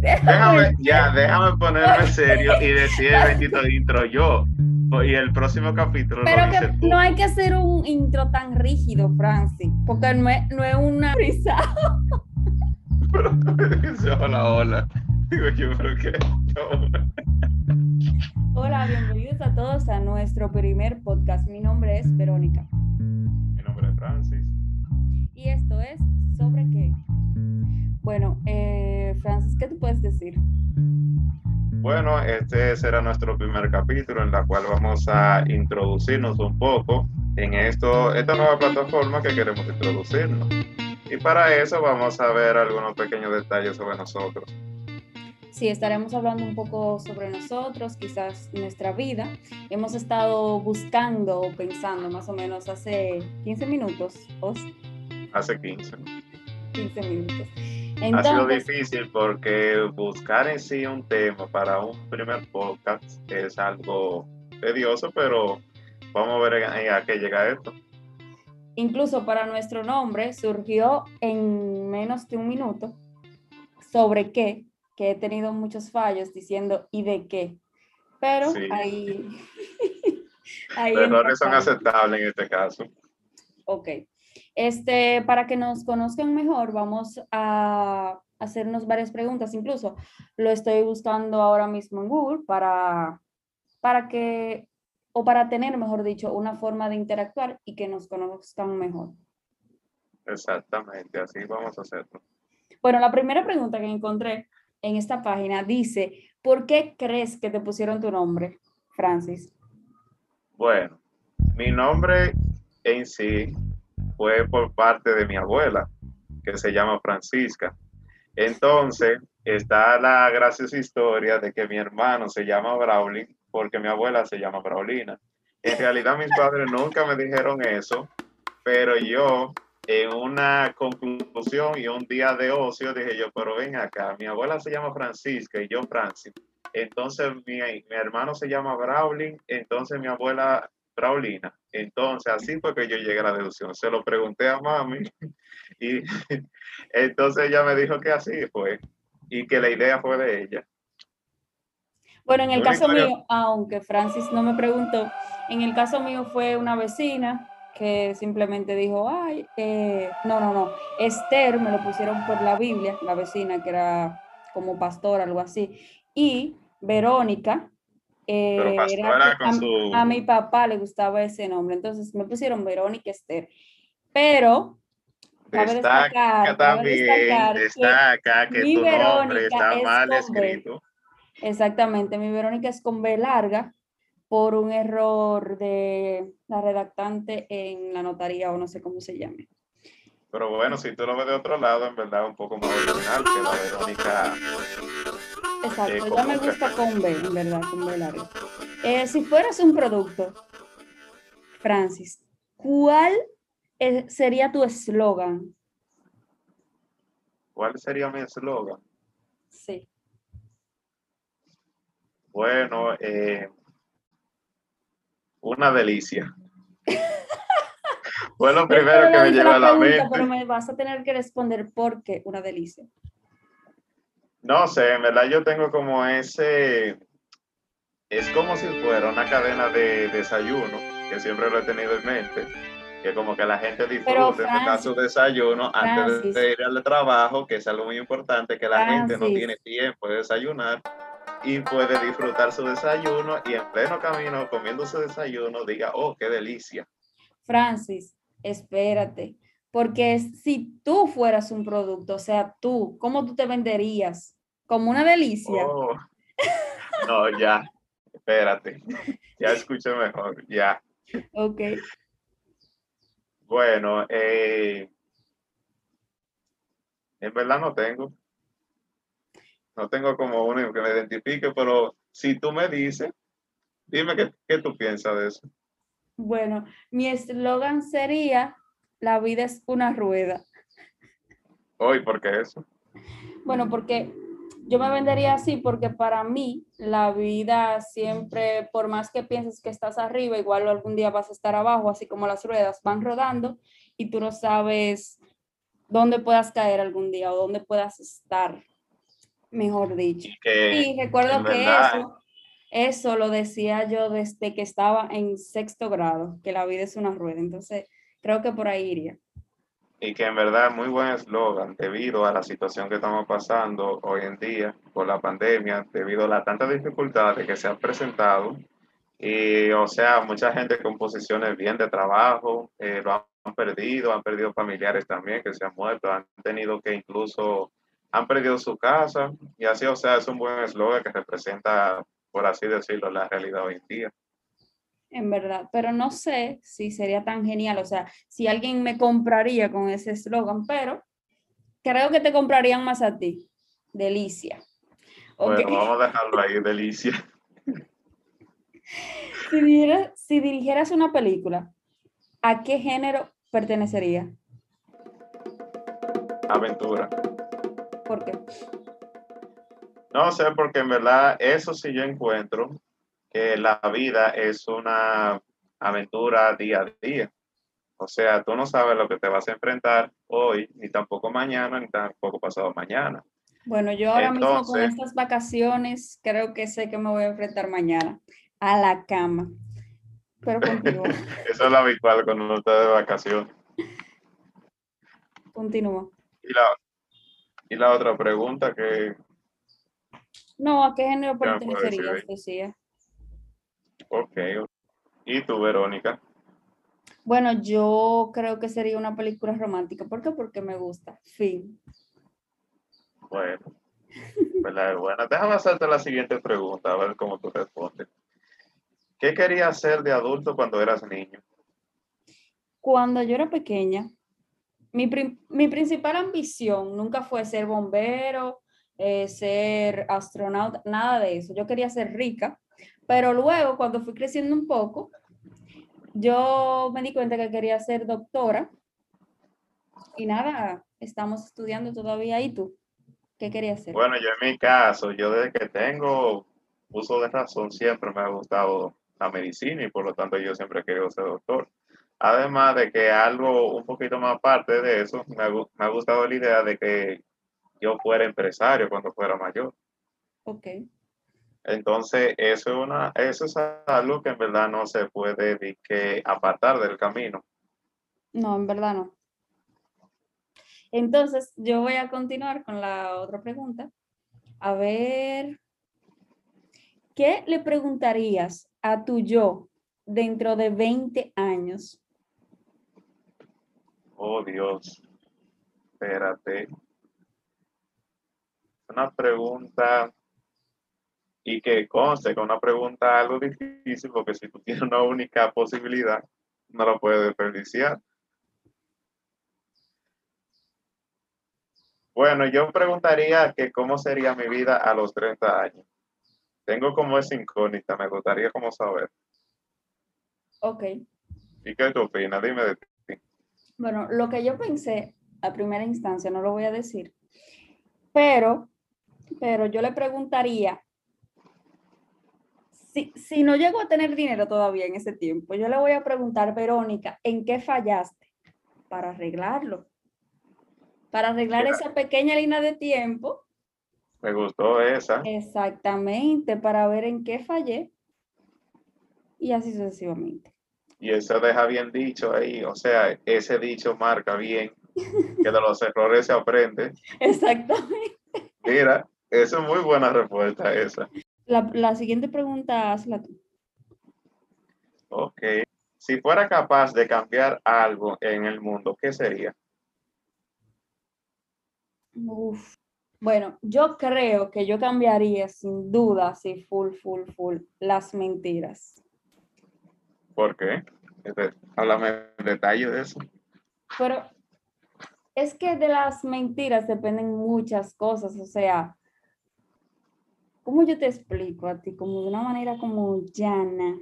Déjame, ya, déjame ponerme serio y decir el bendito intro yo. Y el próximo capítulo Pero lo que tú. no hay que hacer un intro tan rígido, Francis, porque no es, no es una risa. Pero tú me dices hola, hola. Digo yo, pero qué. Hola, bienvenidos a todos a nuestro primer podcast. Mi nombre es Verónica Mi nombre es Francis. y esto es ¿Sobre qué? Bueno, eh, Francis, ¿qué tú puedes decir? Bueno, este será nuestro primer capítulo en la cual vamos a introducirnos un poco en esto, esta nueva plataforma que queremos introducirnos. Y para eso vamos a ver algunos pequeños detalles sobre nosotros. Sí, estaremos hablando un poco sobre nosotros, quizás nuestra vida. Hemos estado buscando o pensando más o menos hace 15 minutos, o Hace 15. 15 minutos. Ha sido Entonces, difícil porque buscar en sí un tema para un primer podcast es algo tedioso, pero vamos a ver a, qué llega esto. incluso para nuestro nombre surgió en menos de un minuto sobre qué, que he tenido muchos fallos diciendo y de qué. Pero Sí. ahí... ahí Los errores son aceptables en este caso. Ok. Este, para que nos conozcan mejor, vamos a hacernos varias preguntas. Incluso lo estoy buscando ahora mismo en Google para, para que, o para tener, mejor dicho, una forma de interactuar y que nos conozcan mejor. Exactamente, así vamos a hacerlo. Bueno, la primera pregunta que encontré en esta página dice, ¿por qué crees que te pusieron tu nombre, Francis? Bueno, mi nombre en sí fue por parte de mi abuela, que se llama Francisca. Entonces, está la graciosa historia de que mi hermano se llama Braulin porque mi abuela se llama Braulina. En realidad mis padres nunca me dijeron eso, pero yo en una conclusión y un día de ocio dije yo, pero ven acá, mi abuela se llama Francisca y yo Francis. Entonces mi, mi hermano se llama Braulin, entonces mi abuela Braulina. Entonces así fue que yo llegué a la deducción. Se lo pregunté a mami y entonces ella me dijo que así fue y que la idea fue de ella. Bueno, en el Una caso historia- mío, aunque Francis no me preguntó, en el caso mío fue una vecina que simplemente dijo, ay, eh, no, no, no, Esther me lo pusieron por la Biblia, la vecina que era como pastora, algo así, y Verónica, eh, Pero era pastora que con a, su- a mi papá le gustaba ese nombre, entonces me pusieron Verónica Esther, pero cabe Destaca destacar, cabe también, destacar que destaca que, mi tu nombre Verónica está es mal con B. escrito. Exactamente, mi Verónica es con B larga por un error de la redactante en la notaría o no sé cómo se llame. Pero bueno, si tú lo ves de otro lado, en verdad un poco más original que la Verónica. Exacto, Eh, ya me gusta con B, en verdad, con B larga. Eh, si fueras un producto, Francis, ¿cuál eh, sería tu eslogan? ¿Cuál sería mi eslogan? Sí. Bueno, eh, una delicia. Fue lo primero que me llegó a la pregunta, Pero me vas a tener que responder por qué una delicia. No sé, en verdad yo tengo como ese, es como si fuera una cadena de desayuno, que siempre lo he tenido en mente, que como que la gente disfrute Francis, su desayuno antes de ir al trabajo, que es algo muy importante, que la gente no tiene tiempo de desayunar y puede disfrutar su desayuno y en pleno camino comiendo su desayuno diga, oh, qué delicia. Francis, espérate, porque si tú fueras un producto, o sea, tú, ¿cómo tú te venderías? Como una delicia. Oh. No, ya, espérate, ya escuché mejor, ya. Ok. Bueno, eh, en verdad no tengo. No tengo como uno que me identifique, pero si tú me dices, dime qué, qué tú piensas de eso. Bueno, mi eslogan sería, la vida es una rueda. Hoy, ¿por qué eso? Bueno, porque yo me vendería así porque para mí la vida siempre, por más que pienses que estás arriba, igual algún día vas a estar abajo, así como las ruedas van rodando y tú no sabes dónde puedas caer algún día o dónde puedas estar. Mejor dicho. Que, Y recuerdo que eso, eso lo decía yo desde que estaba en sexto grado, que la vida es una rueda. Entonces, creo que por ahí iría. y que en verdad muy buen eslogan debido a la situación que estamos pasando hoy en día por la pandemia, debido a las tantas dificultades que se han presentado. Y, o sea, mucha gente con posiciones bien de trabajo eh, lo han perdido, han perdido familiares también que se han muerto, han tenido que incluso, han perdido su casa y así, o sea, es un buen eslogan que representa, por así decirlo, la realidad hoy en día. En verdad, pero no sé si sería tan genial, o sea, si alguien me compraría con ese eslogan, pero creo que te comprarían más a ti. Delicia. Ok. Bueno, vamos a dejarlo ahí, delicia. Si, dirigieras, si dirigieras una película, ¿a qué género pertenecería? Aventura. ¿Por qué? No sé, porque en verdad eso sí yo encuentro que la vida es una aventura día a día. O sea, tú no sabes lo que te vas a enfrentar hoy, ni tampoco mañana, ni tampoco pasado mañana. Bueno, yo ahora mismo con estas vacaciones creo que sé que me voy a enfrentar mañana a la cama. Pero Eso es lo habitual cuando uno está de vacaciones. continúa. Y la, y la otra pregunta que, No, ¿a qué género pertenecerías? Decía. Ok. ¿Y tú, Verónica? Bueno, yo creo que sería una película romántica. ¿Por qué? Porque me gusta. Fin. Bueno, ¿verdad? Bueno, déjame hacerte la siguiente pregunta, a ver cómo tú respondes. ¿Qué querías hacer de adulto cuando eras niño? Cuando yo era pequeña, mi, mi principal ambición nunca fue ser bombero, eh, ser astronauta, nada de eso. Yo quería ser rica, pero luego cuando fui creciendo un poco, yo me di cuenta que quería ser doctora y nada, estamos estudiando todavía. ¿Y tú? ¿Qué querías ser? Bueno, yo en mi caso, yo desde que tengo uso de razón, siempre me ha gustado la medicina y por lo tanto yo siempre he querido ser doctor. Además de que algo un poquito más aparte de eso, me ha, me ha gustado la idea de que yo fuera empresario cuando fuera mayor. Ok. Entonces, eso es, una, eso es algo que en verdad no se puede que apartar del camino. No, en verdad no. Entonces, yo voy a continuar con la otra pregunta. A ver, ¿qué le preguntarías a tu yo dentro de 20 años? Oh, Dios. Espérate. Una pregunta y que conste que una pregunta algo difícil porque si tú tienes una única posibilidad, no la puedes desperdiciar. Bueno, yo preguntaría que cómo sería mi vida a los 30 años. Tengo como esa incógnita, me gustaría como saber. Ok. ¿Y qué tú opinas? Dime de ti. Bueno, lo que yo pensé a primera instancia, no lo voy a decir, pero, pero yo le preguntaría, si, si no llego a tener dinero todavía en ese tiempo, yo le voy a preguntar, Verónica, ¿en qué fallaste? Para arreglarlo. Para arreglar Mira. esa pequeña línea de tiempo, Me gustó esa. exactamente, para ver en qué fallé y así sucesivamente. Y eso deja bien dicho ahí, o sea, ese dicho marca bien que de los errores se aprende. Exactamente. Mira, esa es muy buena respuesta esa. La, la siguiente pregunta, hazla tú. Ok. Si fuera capaz de cambiar algo en el mundo, ¿qué sería? Uf. Bueno, yo creo que yo cambiaría sin duda, sí, full, full, full, las mentiras. ¿Por qué? Háblame en detalle de eso. Pero es que de las mentiras dependen muchas cosas, o sea, ¿cómo yo te explico a ti? Como de una manera como llana.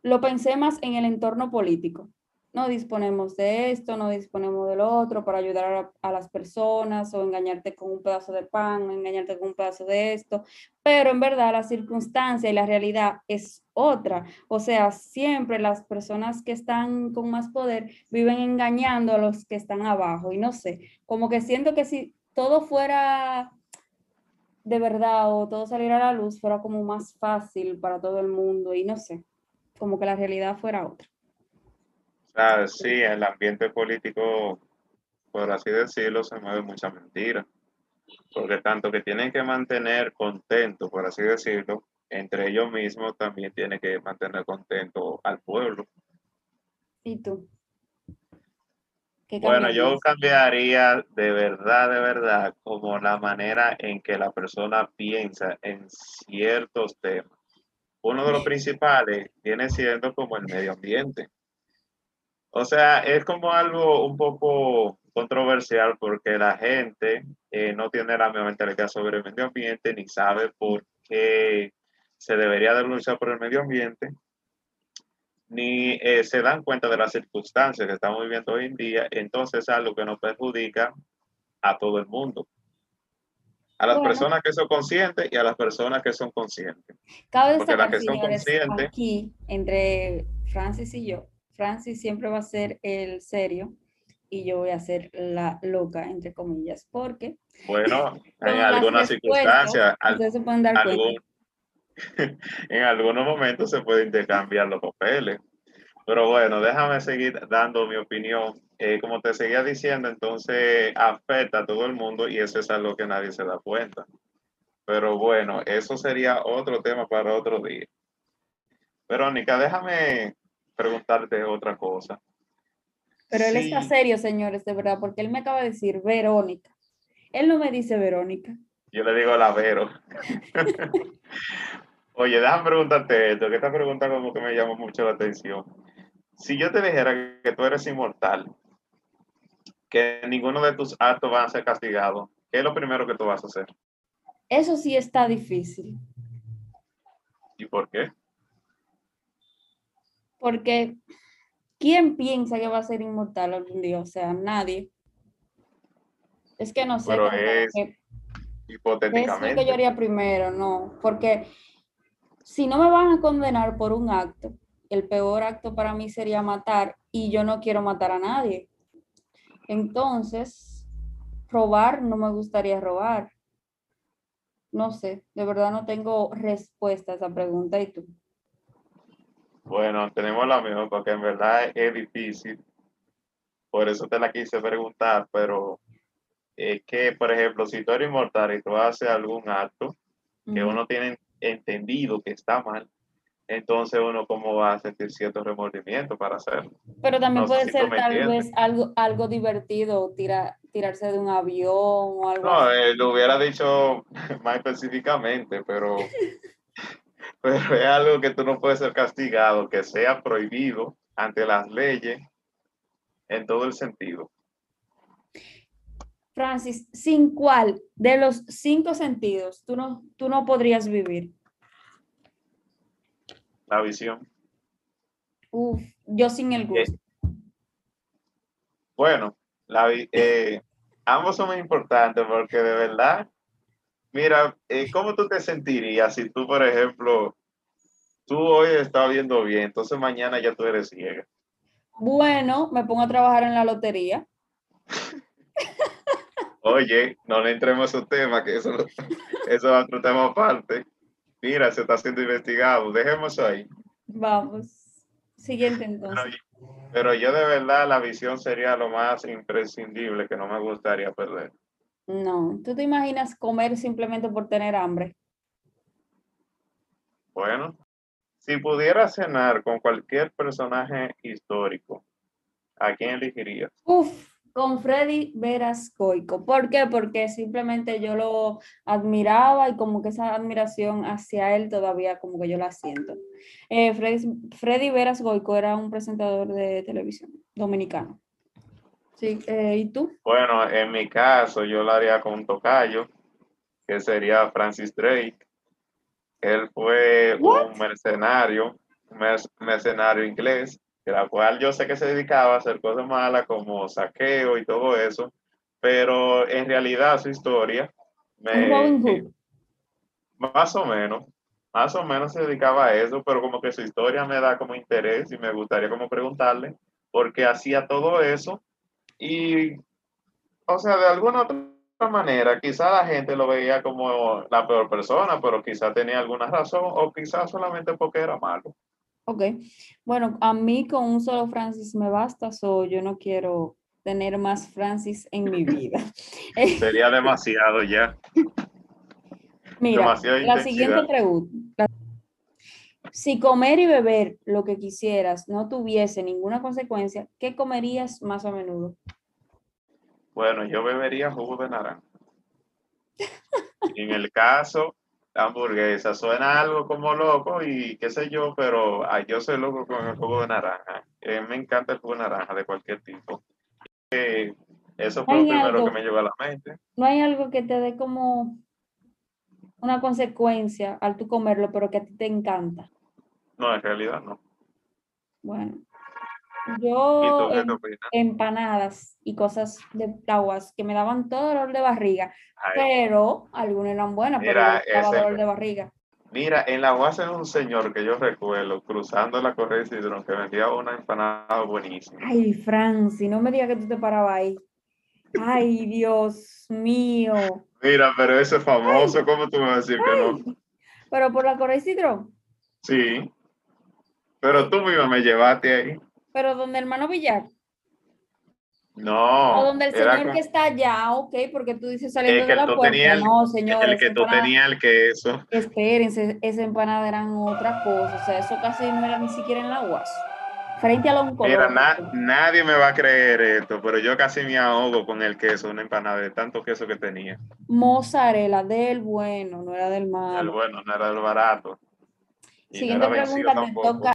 Lo pensé más en el entorno político. No disponemos de esto, no disponemos del otro para ayudar a, las personas o engañarte con un pedazo de pan, o engañarte con un pedazo de esto. Pero en verdad la circunstancia y la realidad es otra. O sea, siempre las personas que están con más poder viven engañando a los que están abajo. Y no sé, como que siento que si todo fuera de verdad o todo saliera a la luz, fuera como más fácil para todo el mundo y no sé, como que la realidad fuera otra. sea, sí, el ambiente político, por así decirlo, se mueve mucha mentira. Porque tanto que tienen que mantener contento, por así decirlo, entre ellos mismos también tienen que mantener contento al pueblo. ¿Y tú? Bueno, yo cambiaría de verdad, de verdad, como la manera en que la persona piensa en ciertos temas. Uno de los principales viene siendo como el medio ambiente. O sea, es como algo un poco controversial porque la gente eh, no tiene la misma mentalidad sobre el medio ambiente ni sabe por qué se debería de luchar por el medio ambiente ni eh, se dan cuenta de las circunstancias que estamos viviendo hoy en día, entonces es algo que nos perjudica a todo el mundo. A las personas que son conscientes y a las personas que son conscientes. Cabe Porque las que son conscientes. Aquí, entre Francis y yo, Francis siempre va a ser el serio y yo voy a ser la loca, entre comillas, porque. Bueno, en algunas circunstancias. Dar cuenta en algunos momentos se pueden intercambiar los papeles. Pero bueno, déjame seguir dando mi opinión. Eh, como te seguía diciendo, entonces afecta a todo el mundo y eso es algo que nadie se da cuenta. Pero bueno, eso sería otro tema para otro día. Verónica, déjame preguntarte otra cosa. Pero él está serio, señores, de verdad, porque él me acaba de decir Verónica. Él no me dice Verónica. Yo le digo la Vero. Oye, déjame preguntarte esto, que esta pregunta como que me llamó mucho la atención. Si yo te dijera que tú eres inmortal, que ninguno de tus actos va a ser castigado, ¿qué es lo primero que tú vas a hacer? Eso sí está difícil. ¿Y por qué? Porque ¿quién piensa que va a ser inmortal algún día? O sea, nadie. Es que no sé. Pero es hipotéticamente. Es lo que yo haría primero, no, porque si no me van a condenar por un acto, el peor acto para mí sería matar y yo no quiero matar a nadie. Entonces, robar no me gustaría robar. No sé, de verdad no tengo respuesta a esa pregunta. ¿Y tú? Bueno, tenemos la misma porque en verdad es difícil. Por eso te la quise preguntar, pero es que, por ejemplo, si tú eres inmortal y tú haces algún acto que uno tiene entendido que está mal, entonces uno cómo va a sentir cierto remordimiento para hacerlo. Pero también puede ser tal vez algo, algo divertido, tira, tirarse de un avión o algo No, eh, lo hubiera dicho más específicamente, pero, pero es algo que tú no puedes ser castigado, que sea prohibido ante las leyes en todo el sentido. Francis, ¿sin cuál de los cinco sentidos tú no, tú no podrías vivir? La visión. Uf, yo sin el gusto. bueno, la, eh, ambos son muy importantes porque de verdad, mira, eh, ¿cómo tú te sentirías si tú, por ejemplo, tú hoy estás viendo bien, entonces mañana ya tú eres ciega? Bueno, me pongo a trabajar en la lotería. Oye, no le entremos a su tema, que eso, eso es otro tema aparte. Mira, se está siendo investigado. Dejemos ahí. Vamos. Siguiente entonces. Pero, yo de verdad la visión sería lo más imprescindible que no me gustaría perder. No, ¿tú te imaginas comer simplemente por tener hambre? Bueno, si pudiera cenar con cualquier personaje histórico, ¿a quién elegirías? Uf, con Freddy Veras Coico. ¿Por qué? Porque simplemente yo lo admiraba y como que esa admiración hacia él todavía como que yo la siento. Eh, Freddy, Veras Goico era un presentador de televisión dominicano. Sí, eh, ¿y tú? Bueno, en mi caso yo lo haría con un tocayo, que sería Francis Drake. Él fue un mercenario, un mercenario inglés la cual yo sé que se dedicaba a hacer cosas malas como saqueo y todo eso, pero en realidad su historia me, más o menos, más o menos se dedicaba a eso, pero como que su historia me da como interés y me gustaría como preguntarle por qué hacía todo eso y, o sea, de alguna otra manera, quizá la gente lo veía como la peor persona, pero quizá tenía alguna razón o quizá solamente porque era malo. Ok, bueno, a mí con un solo Francis me basta, so yo no quiero tener más Francis en mi vida. Sería demasiado ya. Mira, la intensidad. siguiente pregunta. Si comer y beber lo que quisieras no tuviese ninguna consecuencia, ¿qué comerías más a menudo? Bueno, yo bebería jugo de naranja. En el caso, hamburguesa suena algo como loco y qué sé yo, pero ay, yo soy loco con el jugo de naranja. Eh, me encanta el jugo de naranja de cualquier tipo. Eh, eso fue lo primero algo- que me llegó a la mente. No hay algo que te dé como una consecuencia al tú comerlo, pero que a ti te encanta. No, en realidad no. Bueno, ¿Y yo tú em- empanadas y cosas de aguas que me daban todo dolor de barriga, Ay, pero algunas eran buenas, pero Mira, yo daba dolor de barriga. Mira, en la UAS hay un señor que yo recuerdo cruzando la correa de Cidrón que vendía una empanada buenísima. Ay, Franci, no me digas que tú te parabas ahí. Ay, Dios mío. Mira, pero ese es famoso, ¿cómo tú me vas a decir que no? Pero por la Correa Cidrón, Sí. Pero tú misma me llevaste ahí. Pero donde hermano Villar, No. o donde el señor con- que está allá, ok, porque tú dices saliendo que de la puerta. el- No, señor, el que tú tenías el queso. Espérense, esa empanada eran otra cosa, o sea, eso casi no era ni siquiera en la UAS. Frente a la Mira, na- nadie me va a creer esto, pero yo casi me ahogo con el queso, una empanada de tanto queso que tenía. Mozzarella del bueno, no era del El malo. bueno, no era el barato. Y no Siguiente era pregunta, te tampoco. toca.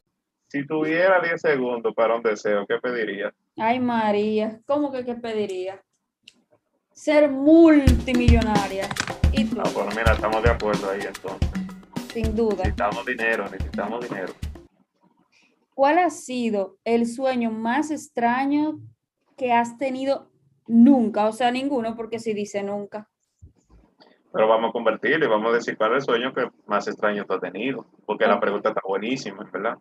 Si tuviera 10 segundos para un deseo, ¿qué pedirías? Ay, María, ¿cómo que qué pediría? Ser multimillonaria. Y tú, No, bueno, mira, estamos de acuerdo ahí entonces. sin duda. Necesitamos dinero, necesitamos dinero. ¿Cuál ha sido el sueño más extraño que has tenido nunca? O sea, ninguno, porque si dice nunca. Pero vamos a convertirlo y vamos a decir cuál es el sueño que más extraño tú has tenido, porque la pregunta está buenísima, ¿verdad?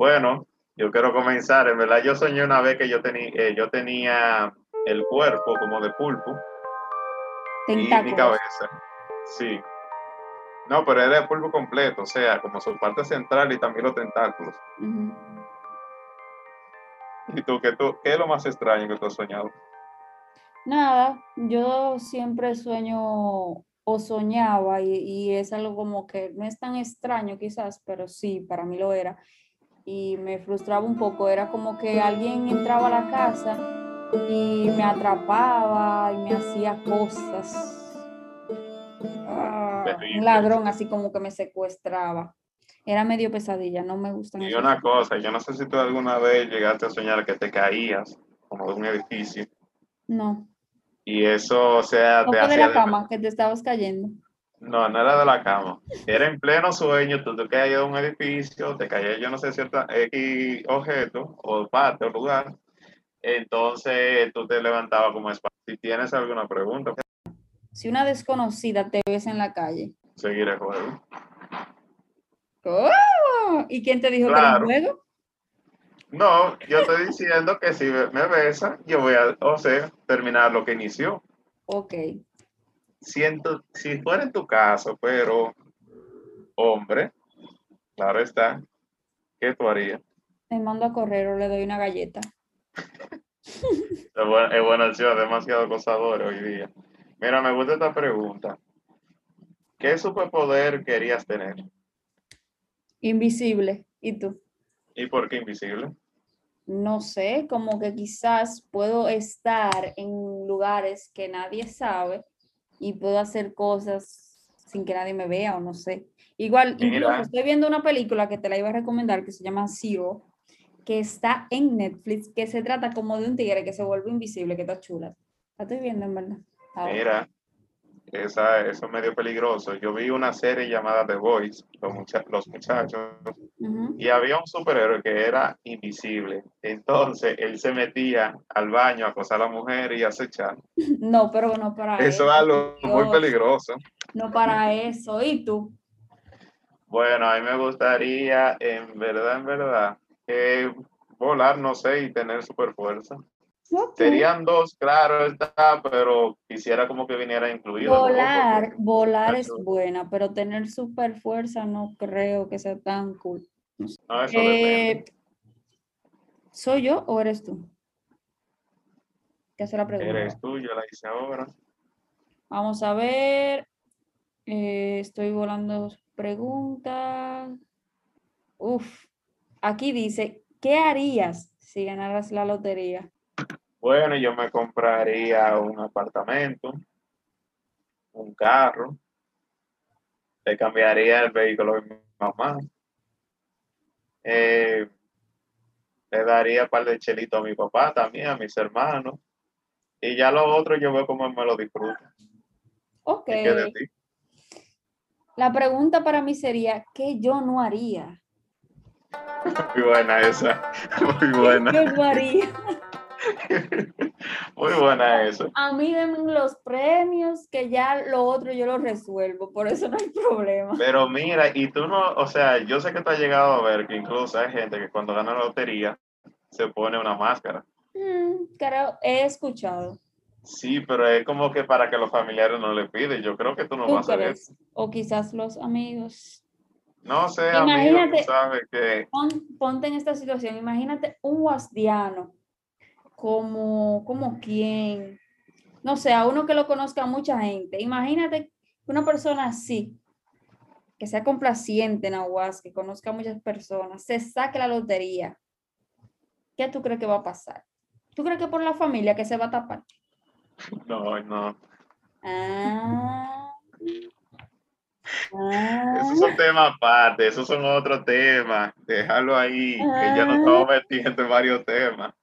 Bueno, yo quiero comenzar, en verdad yo soñé una vez que yo, tenía yo tenía el cuerpo como de pulpo y mi Tentáculos. cabeza, sí. No, pero era de pulpo completo, o sea, como su parte central y también los tentáculos. ¿Y tú qué, tú, qué es lo más extraño que tú has soñado? Nada, yo siempre sueño o soñaba y, y es algo como que no es tan extraño quizás, pero sí, para mí lo era. Y me frustraba un poco, era como que alguien entraba a la casa y me atrapaba y me hacía cosas. Ah, un ladrón así como que me secuestraba. Era medio pesadilla, no me gustan Y una cosa, yo no sé si tú alguna vez llegaste a soñar que te caías como de un edificio No, y eso, o sea, no te de la cama que te estabas cayendo. No, no era de la cama. Era en pleno sueño, tú te caías de un edificio, te caías, yo no sé, cierta X objeto o parte o lugar. Entonces tú te levantabas como espacio. Si tienes alguna pregunta, Si una desconocida te ves en la calle, seguir el juego. ¡Oh! ¿Y quién te dijo Claro. que era juego? No, yo estoy diciendo que si me me besa, yo voy a, o sea, terminar lo que inició. Ok. Si, fuera en tu caso, pero hombre, claro está, ¿qué tú harías? Me mando a correr o le doy una galleta. Es buena, es buena opción, demasiado acosador hoy día. Mira, me gusta esta pregunta. ¿Qué superpoder querías tener? Invisible. ¿Y tú? ¿Y por qué invisible? No sé, como que quizás puedo estar en lugares que nadie sabe y puedo hacer cosas sin que nadie me vea o no sé. Igual, incluso estoy viendo una película que te la iba a recomendar que se llama Zero, que está en Netflix, que se trata como de un tigre que se vuelve invisible, que está chula. La estoy viendo en verdad. ahora. Mira, esa, eso es medio peligroso. Yo vi una serie llamada The Boys, los, mucha- los muchachos, y había un superhéroe que era invisible. Entonces él se metía al baño a acosar a la mujer y a acechar. No, pero no para Eso es algo muy peligroso. No para eso. ¿Y tú? Bueno, a mí me gustaría, en verdad, en verdad, eh, volar, no sé, y tener super fuerza. Serían dos, claro está, pero quisiera como que viniera incluido. Volar, porque- volar es buena, pero tener super fuerza no creo que sea tan cool. No, eso. Eh, ¿Soy yo o eres tú? ¿Qué hace la pregunta? Eres tú, yo la hice ahora. Vamos a ver. eh, estoy volando preguntas. Uf, aquí dice, ¿qué harías si ganaras la lotería? Bueno, yo me compraría un apartamento, un carro, le cambiaría el vehículo de mi mamá, eh, le daría un par de chelitos a mi papá también, a mis hermanos, y ya lo otro yo veo cómo me lo disfruto. Ok. ¿Y qué de ti? La pregunta para mí sería, ¿qué yo no haría? Muy buena esa, muy buena, Yo no haría. muy buena esa. A mí denme los premios, que ya lo otro yo lo resuelvo, por eso no hay problema. Pero mira, y tú no, o sea, yo sé que te has llegado a ver que incluso hay gente que cuando gana la lotería se pone una máscara. Mm, creo, he escuchado. Sí, pero es como que para que los familiares no le piden. Yo creo que tú no ¿Tú vas a ver. crees? O quizás los amigos. No sé, amigo, Imagínate- tú sabes que Pon- ponte en esta situación, imagínate un guasdiano, como, como quién, no sé, a uno que lo conozca mucha gente. Imagínate una persona así, que sea complaciente en Aguas, que conozca a muchas personas, se saque la lotería. ¿Qué tú crees que va a pasar? ¿Tú crees que por la familia que se va a tapar? no, no. Ah. Ah. Esos son temas aparte, esos son otros temas. Déjalo ahí, que ya nos Ah. estamos metiendo en varios temas.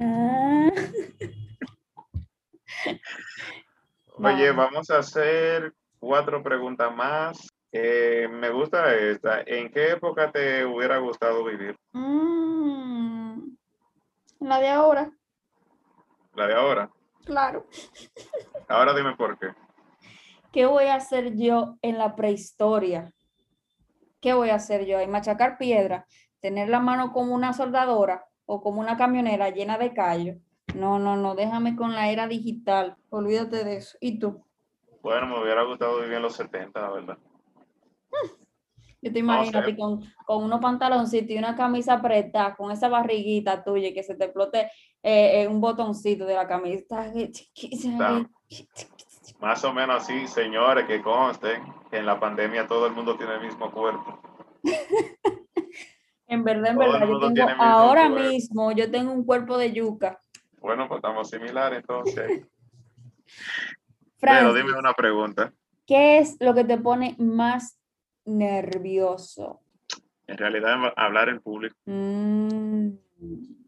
Ah. Oye, Vamos. a hacer cuatro preguntas más. Eh, me gusta esta. ¿En qué época te hubiera gustado vivir? Mm, La de ahora, La de ahora. claro. Ahora dime por qué. ¿Qué voy a hacer yo en la prehistoria? ¿Qué voy a hacer yo? ¿En machacar piedra? ¿Tener la mano como una soldadora o como una camionera llena de callos? No, no, no, déjame con la era digital. Olvídate de eso. ¿Y tú? Bueno, me hubiera gustado vivir en los 70, la verdad. Yo te No imagino sé. ti con, con unos pantaloncitos y una camisa apretada, con esa barriguita tuya que se te explote eh, eh, un botoncito de la camisa. Más o menos así, señores, que conste que en la pandemia todo el mundo tiene el mismo cuerpo. En verdad, en Todo verdad, yo tengo, ahora cuerpo. mismo yo tengo un cuerpo de yuca. Bueno, pues estamos similares entonces. Francis, Pero dime una pregunta. ¿qué es lo que te pone más nervioso? En realidad, hablar en público, Mm,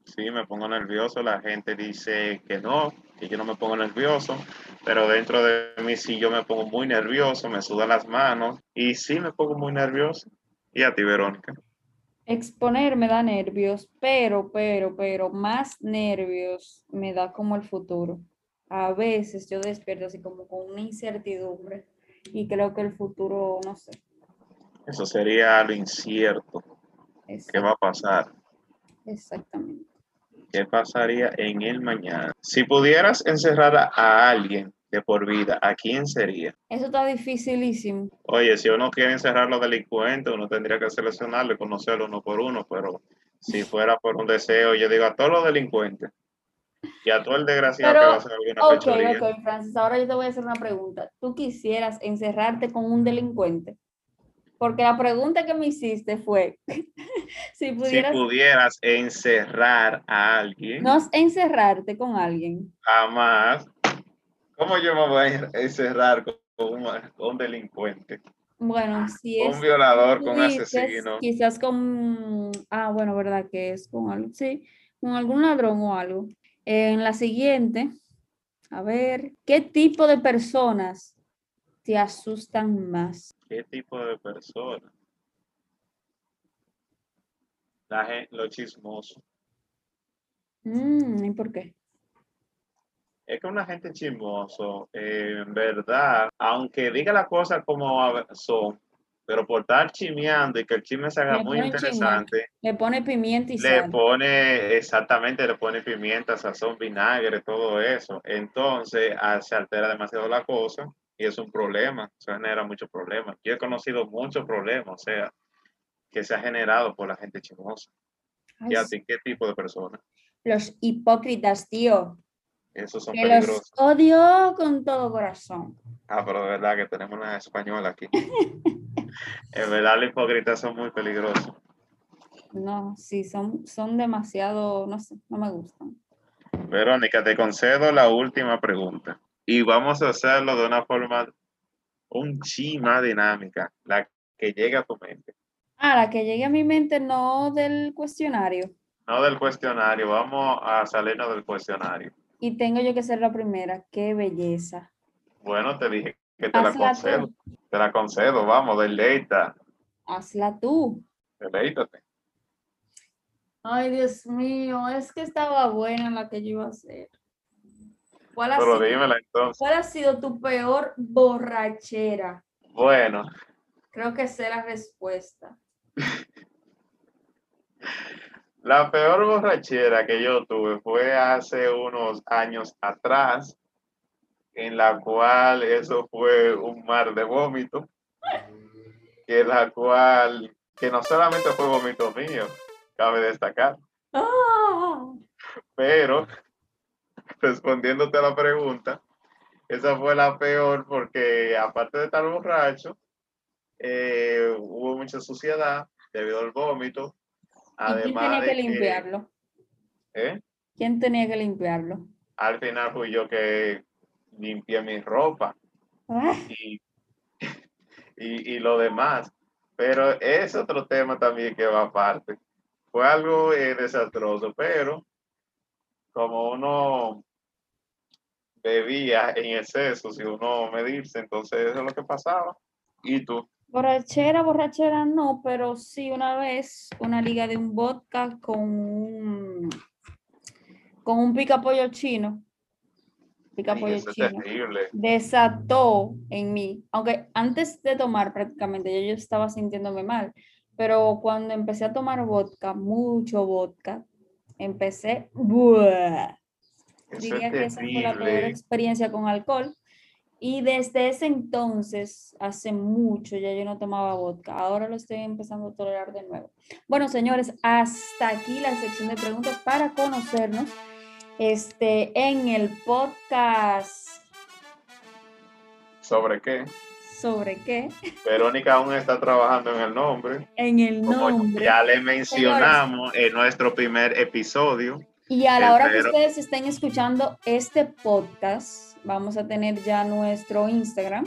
sí, me pongo nervioso. La gente dice que no, que yo no me pongo nervioso. Pero dentro de mí sí yo me pongo muy nervioso, me sudan las manos. Y sí me pongo muy nervioso. ¿Y a ti, Verónica? Exponer me da nervios, pero, pero, pero más nervios me da como el futuro. A veces yo despierto así como con una incertidumbre y creo que el futuro, no sé. Eso sería lo incierto. ¿Qué va a pasar? Exactamente. ¿Qué pasaría en el mañana? Si pudieras encerrar a, alguien de por vida, ¿a quién sería? Eso está dificilísimo. Oye, si uno quiere encerrar a los delincuentes, uno tendría que seleccionarlo y conocerlo uno por uno, pero si fuera por un deseo, yo digo a todos los delincuentes y a todo el desgraciado Pero, que va a hacer alguna Ok, fechoría. ok, Francis, ahora yo te voy a hacer una pregunta. ¿Tú quisieras encerrarte con un delincuente? Porque la pregunta que me hiciste fue, si Si pudieras pudieras encerrar a alguien, no encerrarte con alguien, jamás. ¿Cómo yo me voy a encerrar con un, con un delincuente? bueno, si es un violador, con dices, asesino. quizás con, ah, bueno, verdad que es con algo, sí, con algún ladrón o algo. En la siguiente, a ver, ¿qué tipo de personas te asustan más? ¿Qué tipo de persona? La gente, lo chismoso. Mm, ¿y por qué? Es que una gente chismoso, eh, en verdad, aunque diga las cosas como son, pero por estar chimeando y que el chisme se haga Le muy interesante, Le pone pimienta y le sal. pone, exactamente, le pone pimienta, sazón, vinagre, todo eso. Entonces ah, se altera demasiado la cosa y es un problema, eso genera muchos problemas. Yo he conocido muchos problemas, o sea, que se ha generado por la gente chismosa. Ay, ¿Y a ti qué tipo de personas? los hipócritas, tío. Esos son Que los peligrosos. odio con todo corazón. Ah, pero de verdad que tenemos una española aquí. en verdad, los hipócritas son muy peligrosos. No, sí, son, son demasiado, no sé, no me gustan. Verónica, te concedo la última pregunta. Y vamos a hacerlo de una forma un chi más dinámica, la que llegue a tu mente. Ah, la que llegue a mi mente, no del cuestionario. No del cuestionario, vamos a salirnos del cuestionario. Y tengo yo que ser la primera. Qué belleza. Bueno, te dije que te la tú. concedo. Te la concedo, vamos, deleita, Hazla tú. deleítate. Ay, Dios mío, es que estaba buena la que yo iba a hacer. ¿Cuál ha, Pero sido, entonces. cuál ha sido tu peor borrachera? Bueno, Creo que sé la respuesta. la peor borrachera que yo tuve fue hace unos años atrás, en la cual eso fue un mar de vómito, que la cual, que no solamente fue vómito mío, cabe destacar, pero respondiéndote a la pregunta, esa fue la peor porque aparte de estar borracho, eh, hubo mucha suciedad debido al vómito. ¿Y quién tenía Además que de que, limpiarlo? ¿eh? ¿Quién tenía que limpiarlo? al final fui yo que limpié mi ropa Ah, y, y, y lo demás. Pero es otro tema también que va aparte. Fue algo eh, desastroso, pero como uno bebía en exceso, si uno medirse, entonces eso es lo que pasaba. ¿Y tú? Borrachera, borrachera no, pero sí una vez una liga de un vodka con un, con un picapollo chino. Picapollo chino. terrible. desató en mí, aunque antes de tomar prácticamente yo, yo estaba sintiéndome mal, pero cuando empecé a tomar vodka, mucho vodka, empecé, ¡buah! Diría es que esa fue la peor experiencia con alcohol. Y desde ese entonces, hace mucho, ya yo no tomaba vodka. Ahora lo estoy empezando a tolerar de nuevo. Bueno, señores, hasta aquí la sección de preguntas para conocernos. Este, en el podcast ¿Sobre qué? sobre qué, Verónica aún está trabajando en el nombre. en el Como nombre. ya le mencionamos en nuestro primer episodio. Y a la hora que ustedes estén escuchando este podcast, vamos a tener ya nuestro Instagram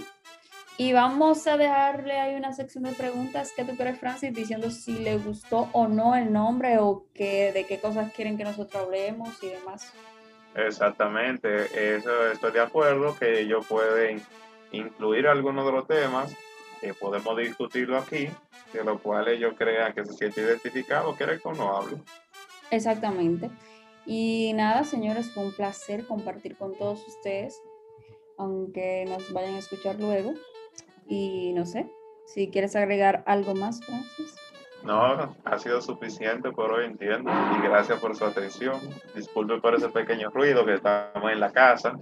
y vamos a dejarle ahí una sección de preguntas que tú crees, Francis, diciendo si le gustó o no el nombre o que, de qué cosas quieren que nosotros hablemos y demás. Exactamente, eso estoy de acuerdo que ellos pueden incluir algunos de los temas que podemos discutirlo aquí, de los cuales ellos crean que se siente identificado, quieren que uno hable. Exactamente. Y nada, señores, fue un placer compartir con todos ustedes, aunque nos vayan a escuchar luego. Y no sé, si quieres agregar algo más, Francis. No, ha sido suficiente por hoy, entiendo, y gracias por su atención. Disculpe por ese pequeño ruido que estamos en la casa,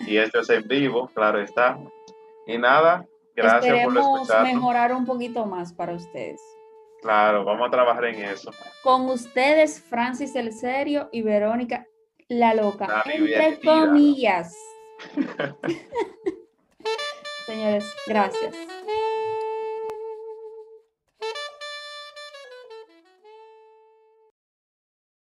y esto es en vivo, claro está. Y nada, gracias por Esperemos escucharnos. mejorar un poquito más para ustedes. Claro, vamos a trabajar en eso. Con ustedes, Francis el Serio y Verónica la Loca, La entre comillas. Señores, gracias.